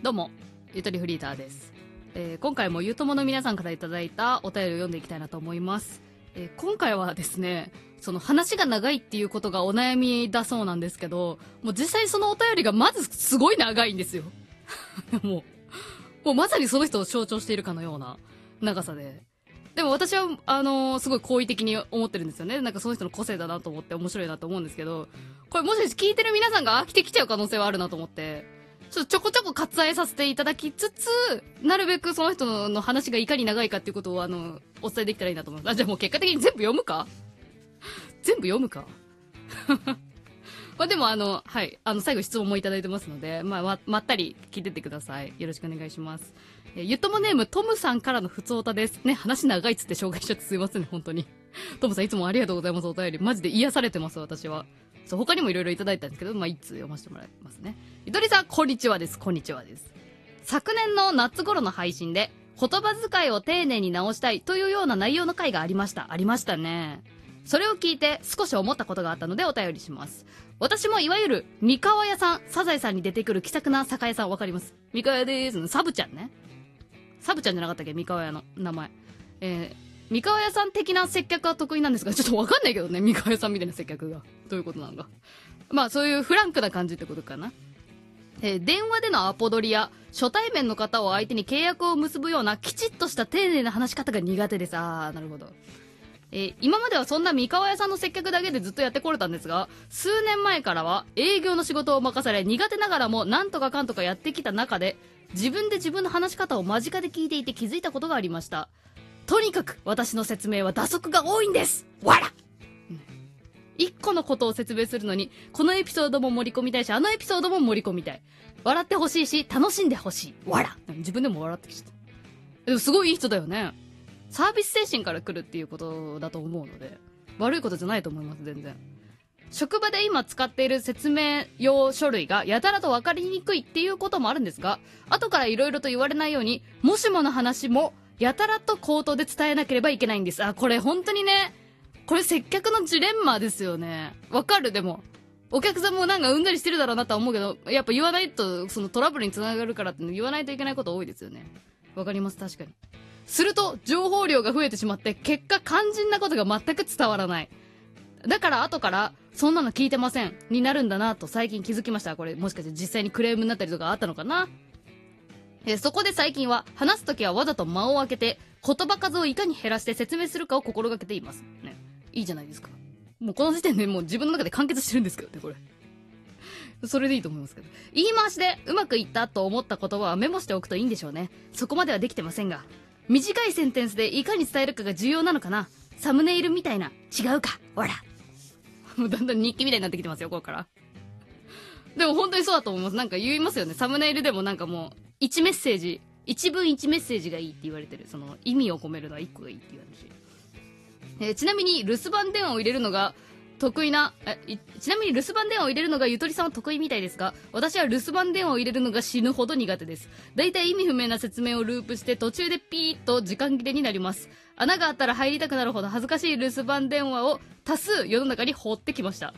どうも、ゆとりフリーターです。えー今回もゆともの皆さんからいただいたお便りを読んでいきたいなと思います。えー今回はですね、その話が長いっていうことがお悩みだそうなんですけど、もう実際そのお便りがまずすごい長いんですよ。もう、もうまさにその人を象徴しているかのような長さで。でも私は、あのーすごい好意的に思ってるんですよね。なんかその人の個性だなと思って面白いなと思うんですけど、これもしかして聞いてる皆さんが飽きてきちゃう可能性はあるなと思って、ちょちょこちょこ割愛させていただきつつ、なるべくその人の話がいかに長いかっていうことを、あの、お伝えできたらいいなと思います。あ、じゃあもう結果的に全部読むか？全部読むか？まあでもあの、はい、あの、最後質問もいただいてますので、まあ、ま、まったり聞いてってください。よろしくお願いします。えーゆともネーム、トムさんからの普通歌です。ね、話長いっつって紹介しちゃってすいませんね、本当に。トムさんいつもありがとうございます、お便り。マジで癒されてます、私は。そう、他にもいろいろいただいたんですけど、まあ、一通読ませてもらいますね。ゆとりさん、こんにちはです。こんにちはです。昨年の夏頃の配信で、言葉遣いを丁寧に直したいというような内容の回がありました。ありましたね。それを聞いて少し思ったことがあったのでお便りします。私もいわゆる三河屋さん、サザエさんに出てくる気さくな酒屋さんわかります？三河屋でーす。サブちゃんね。サブちゃんじゃなかったっけ？三河屋の名前。えー、三河屋さん的な接客は得意なんですが、ちょっとわかんないけどね、三河屋さんみたいな接客が。どういうことなのか。まあ、そういうフランクな感じってことかな。えー電話でのアポ取りや初対面の方を相手に契約を結ぶようなきちっとした丁寧な話し方が苦手です。あー、なるほど。えー今まではそんな三河屋さんの接客だけでずっとやってこれたんですが、数年前からは営業の仕事を任され苦手ながらもなんとかかんとかやってきた中で、自分で自分の話し方を間近で聞いていて気づいたことがありました。とにかく私の説明は打足が多いんですわら一個のことを説明するのに、このエピソードも盛り込みたいし、あのエピソードも盛り込みたい。笑ってほしいし、楽しんでほしい。わら自分でも笑ってきちゃった。でもすごいいい人だよね。サービス精神から来るっていうことだと思うので、悪いことじゃないと思います、全然。職場で今使っている説明用書類がやたらと分かりにくいっていうこともあるんですが、後から色々と言われないように、もしもの話も、やたらと口頭で伝えなければいけないんです。あ、これ本当にね、これ接客のジレンマですよね。わかる？でも。お客さんもなんかうんざりしてるだろうなとは思うけど、やっぱ言わないと、そのトラブルにつながるからって言わないといけないこと多いですよね。わかります、確かに。すると、情報量が増えてしまって、結果肝心なことが全く伝わらない。だから後から、そんなの聞いてません。になるんだなと最近気づきました。これ、もしかして実際にクレームになったりとかあったのかな？えーそこで最近は、話すときはわざと間を空けて、言葉数をいかに減らして説明するかを心がけています。ね。いいじゃないですか。もうこの時点でもう自分の中で完結してるんですけどね、これ。それでいいと思いますけど。言い回しでうまくいったと思った言葉はメモしておくといいんでしょうね。そこまではできてませんが。短いセンテンスでいかに伝えるかが重要なのかな。サムネイルみたいな。違うか。ほら。もうだんだん日記みたいになってきてますよ、ここから。でも本当にそうだと思います。なんか言いますよね。サムネイルでもなんかもう、1メッセージ、1文1メッセージがいいって言われてる。その意味を込めるのは1個がいいっていう話。えーちなみに留守番電話を入れるのが得意な、えちなみに留守番電話を入れるのがゆとりさんは得意みたいですが、私は留守番電話を入れるのが死ぬほど苦手です。だいたい意味不明な説明をループして途中でピーッと時間切れになります。穴があったら入りたくなるほど恥ずかしい留守番電話を多数世の中に放ってきました。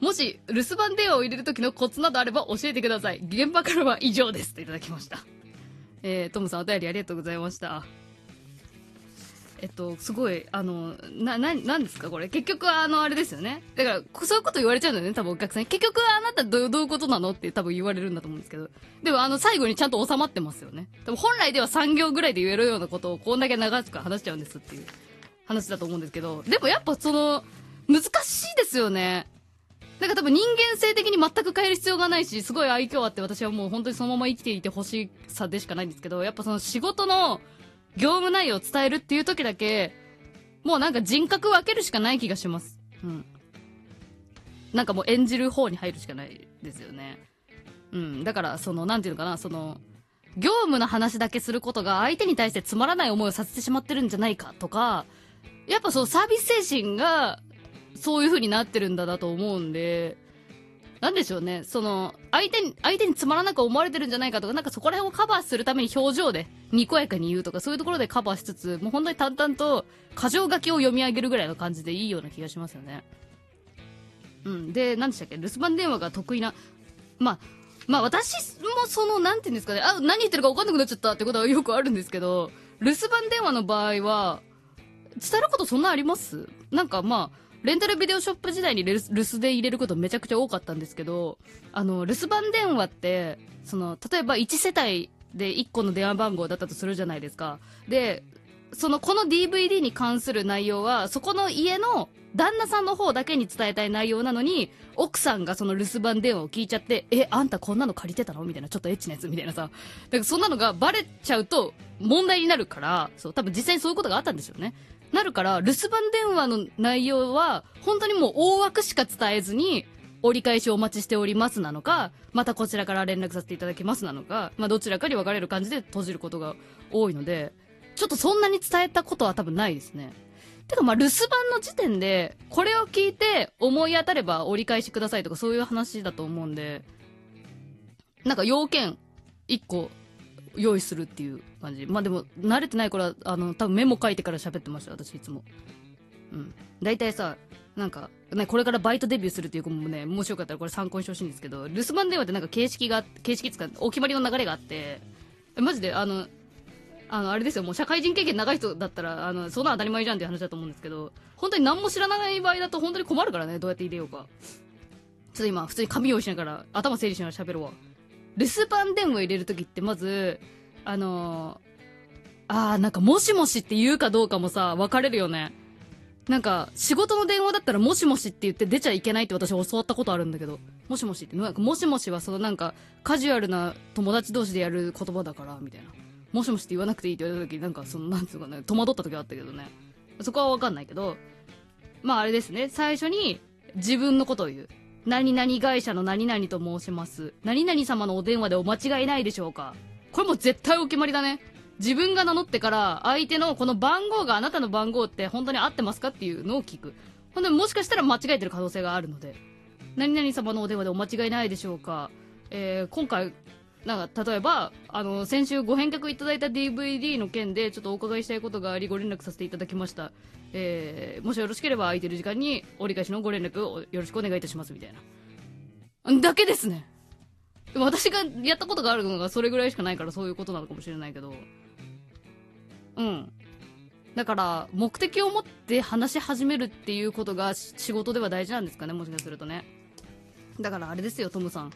もし、留守番電話を入れる時のコツなどあれば教えてください。現場からは以上です。といただきました。えー、トムさんお便りありがとうございました。えっと、すごい、あの、な、な、なんですかこれ？結局、あの、あれですよね。だから、そういうこと言われちゃうんだよね、多分お客さんに。結局、あなたどどういうことなのって多分言われるんだと思うんですけど。でも、あの、最後にちゃんと収まってますよね。多分、本来では3行ぐらいで言えるようなことを、こんだけ長く話しちゃうんですっていう話だと思うんですけど。でも、やっぱその、難しいですよね。なんか多分人間性的に全く変える必要がないし、すごい愛嬌あって私はもう本当にそのまま生きていてほしさでしかないんですけど、やっぱその仕事の業務内容を伝えるっていう時だけ、もうなんか人格分けるしかない気がします。うん。なんかもう演じる方に入るしかないですよね。うん。だから、その、なんていうのかな、その、業務の話だけすることが相手に対してつまらない思いをさせてしまってるんじゃないかとか、やっぱそのサービス精神がそういう風になってるんだなと思うんで、なんでしょうね、その、相手に、相手につまらなく思われてるんじゃないかとか、なんかそこら辺をカバーするために表情で、にこやかに言うとか、そういうところでカバーしつつ、もう本当に淡々と、箇条書きを読み上げるぐらいの感じでいいような気がしますよね。うん。で、何でしたっけ？留守番電話が得意な、まあ、まあ私もその、なんていうんですかね、あ、何言ってるか分かんなくなっちゃったってことはよくあるんですけど、留守番電話の場合は、伝えることそんなあります？なんかまあ、レンタルビデオショップ時代に留守で入れることめちゃくちゃ多かったんですけど、あの、留守番電話って、その、例えば1世帯で1個の電話番号だったとするじゃないですか。で、その、この DVD に関する内容は、そこの家の旦那さんの方だけに伝えたい内容なのに、奥さんがその留守番電話を聞いちゃって、え、あんたこんなの借りてたの？みたいな、ちょっとエッチなやつみたいなさ。だからそんなのがバレちゃうと問題になるから、そう、多分実際にそういうことがあったんですよね。なるから、留守番電話の内容は、本当にもう大枠しか伝えずに、折り返しお待ちしておりますなのか、またこちらから連絡させていただきますなのか、まあどちらかに分かれる感じで閉じることが多いので、ちょっとそんなに伝えたことは多分ないですね。てかまあ留守番の時点で、これを聞いて思い当たれば折り返しくださいとかそういう話だと思うんで、なんか要件1個用意するっていう感じ。まあでも、慣れてない頃は、あの、多分メモ書いてから喋ってました、私いつも。うん。大体さ、なんか、ね、これからバイトデビューするっていう子もね、もしよかったらこれ参考にしてほしいんですけど、留守番電話ってなんか形式が、形式つか、お決まりの流れがあって、マジで、あの、あの、あれですよ、もう社会人経験長い人だったら、あの、そんな当たり前じゃんっていう話だと思うんですけど、本当に何も知らない場合だと本当に困るからね、どうやって入れようか。ちょっと今、普通に紙用意しながら、頭整理しながら喋るわ。留守番電話入れるときってまず、あのー、あーなんかもしもしって言うかどうかもさ、分かれるよね。なんか、仕事の電話だったらもしもしって言って出ちゃいけないって私教わったことあるんだけど、もしもしって、なんかもしもしはそのなんか、カジュアルな友達同士でやる言葉だから、みたいな。もしもしって言わなくていいって言われた時なんかその、なんつうかね、戸惑った時あったけどね。そこはわかんないけど、まああれですね、最初に自分のことを言う。何々会社の何々と申します。何々様のお電話でお間違いないでしょうかこれも絶対お決まりだね。自分が名乗ってから相手のこの番号があなたの番号って本当に合ってますかっていうのを聞く。ほんでもしかしたら間違えてる可能性があるので。何々様のお電話でお間違いないでしょうか。えー、今回、なんか、例えば、あの、先週ご返却いただいた DVD の件で、ちょっとお伺いしたいことがあり、ご連絡させていただきました。えー、もしよろしければ空いてる時間に折り返しのご連絡をよろしくお願いいたしますみたいな。だけですね。私がやったことがあるのがそれぐらいしかないからそういうことなのかもしれないけど。うん。だから、目的を持って話し始めるっていうことが仕事では大事なんですかね、もしかするとね。だからあれですよ、トムさん。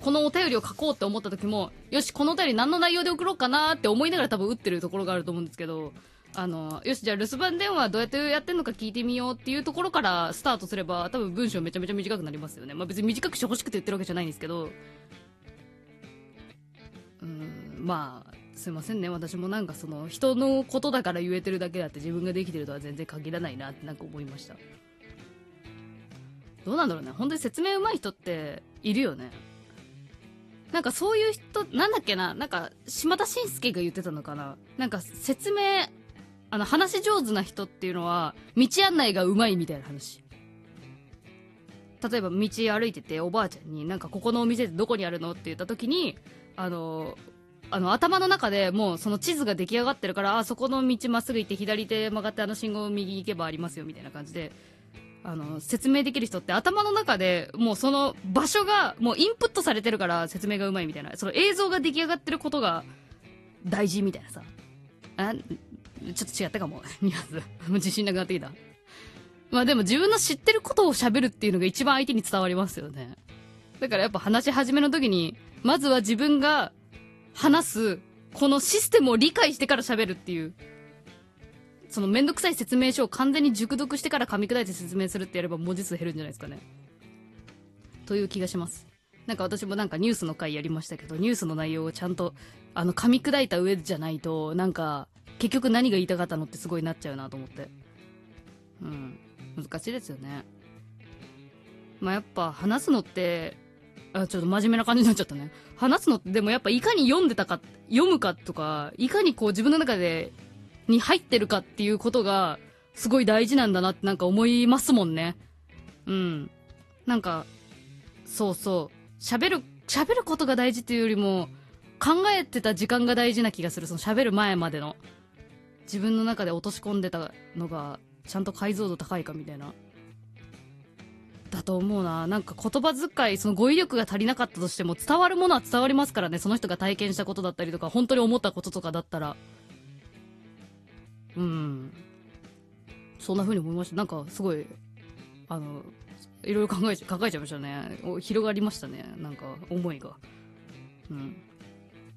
このお便りを書こうって思った時も、よし、このお便り何の内容で送ろうかなって思いながら多分打ってるところがあると思うんですけど、あの、よし、じゃあ留守番電話どうやってやってんのか聞いてみようっていうところからスタートすれば、多分文章めちゃめちゃ短くなりますよね。まあ別に短くしてほしくて言ってるわけじゃないんですけど、うん、まあ、すいませんね。私もなんかその、人のことだから言えてるだけだって自分ができてるとは全然限らないなってなんか思いました。どうなんだろうね。本当に説明上手い人っているよね。なんかそういう人、なんだっけな、なんか、島田紳介が言ってたのかな。なんか説明あの、話上手な人っていうのは、道案内がうまいみたいな話。例えば道歩いてておばあちゃんになんかここのお店ってどこにあるのって言った時に、あの、あの頭の中でもうその地図が出来上がってるから、あそこの道まっすぐ行って左手曲がってあの信号を右行けばありますよみたいな感じで、あの、説明できる人って頭の中でもうその場所がもうインプットされてるから説明がうまいみたいな、その映像が出来上がってることが大事みたいなさ。あちょっと違ったかも。ニュアンス。も う自信なくなってきた。まあでも自分の知ってることを喋るっていうのが一番相手に伝わりますよね。だからやっぱ話し始めの時に、まずは自分が話す、このシステムを理解してから喋るっていう。そのめんどくさい説明書を完全に熟読してから噛み砕いて説明するってやれば文字数減るんじゃないですかね。という気がします。なんか私もなんかニュースの回やりましたけど、ニュースの内容をちゃんと、あの、噛み砕いた上じゃないと、なんか、結局何が言いたかったのってすごいなっちゃうなと思って。うん。難しいですよね。まあやっぱ話すのって、あ、ちょっと真面目な感じになっちゃったね。話すのって、でもやっぱいかに読んでたか、読むかとか、いかにこう自分の中で、に入ってるかっていうことが、すごい大事なんだなってなんか思いますもんね。うん。なんか、そうそう。喋る、喋ることが大事っていうよりも、考えてた時間が大事な気がする。その喋る前までの。自分の中で落とし込んでたのがちゃんと解像度高いかみたいなだと思うな。なんか言葉遣い、その語彙力が足りなかったとしても、伝わるものは伝わりますからね。その人が体験したことだったりとか、本当に思ったこととかだったら。うん。そんな風に思いました。なんか、すごい、あの、いろいろ考えちゃ、考えちゃいましたね。広がりましたね。なんか、思いが。うん。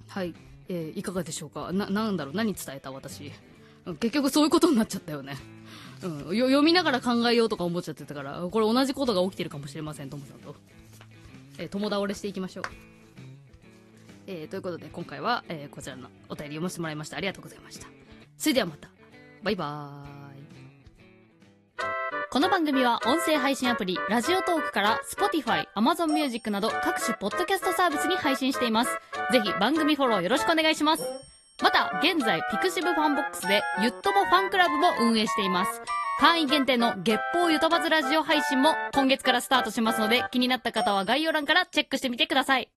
はい。えー、いかがでしょうか？な、なんだろう？何伝えた？私。結局そういうことになっちゃったよね。うん。読みながら考えようとか思っちゃってたから、これ同じことが起きてるかもしれません、ともさんと。えー、友倒れしていきましょう。えー、ということで今回は、えー、こちらのお便り読ませてもらいました。ありがとうございました。それではまた。バイバーイ。この番組は音声配信アプリ、ラジオトークから Spotify、Amazon Music など各種ポッドキャストサービスに配信しています。ぜひ番組フォローよろしくお願いします。また、現在、ピクシブファンボックスで、ゆっともファンクラブも運営しています。会員限定の月報ゆとまずラジオ配信も今月からスタートしますので、気になった方は概要欄からチェックしてみてください。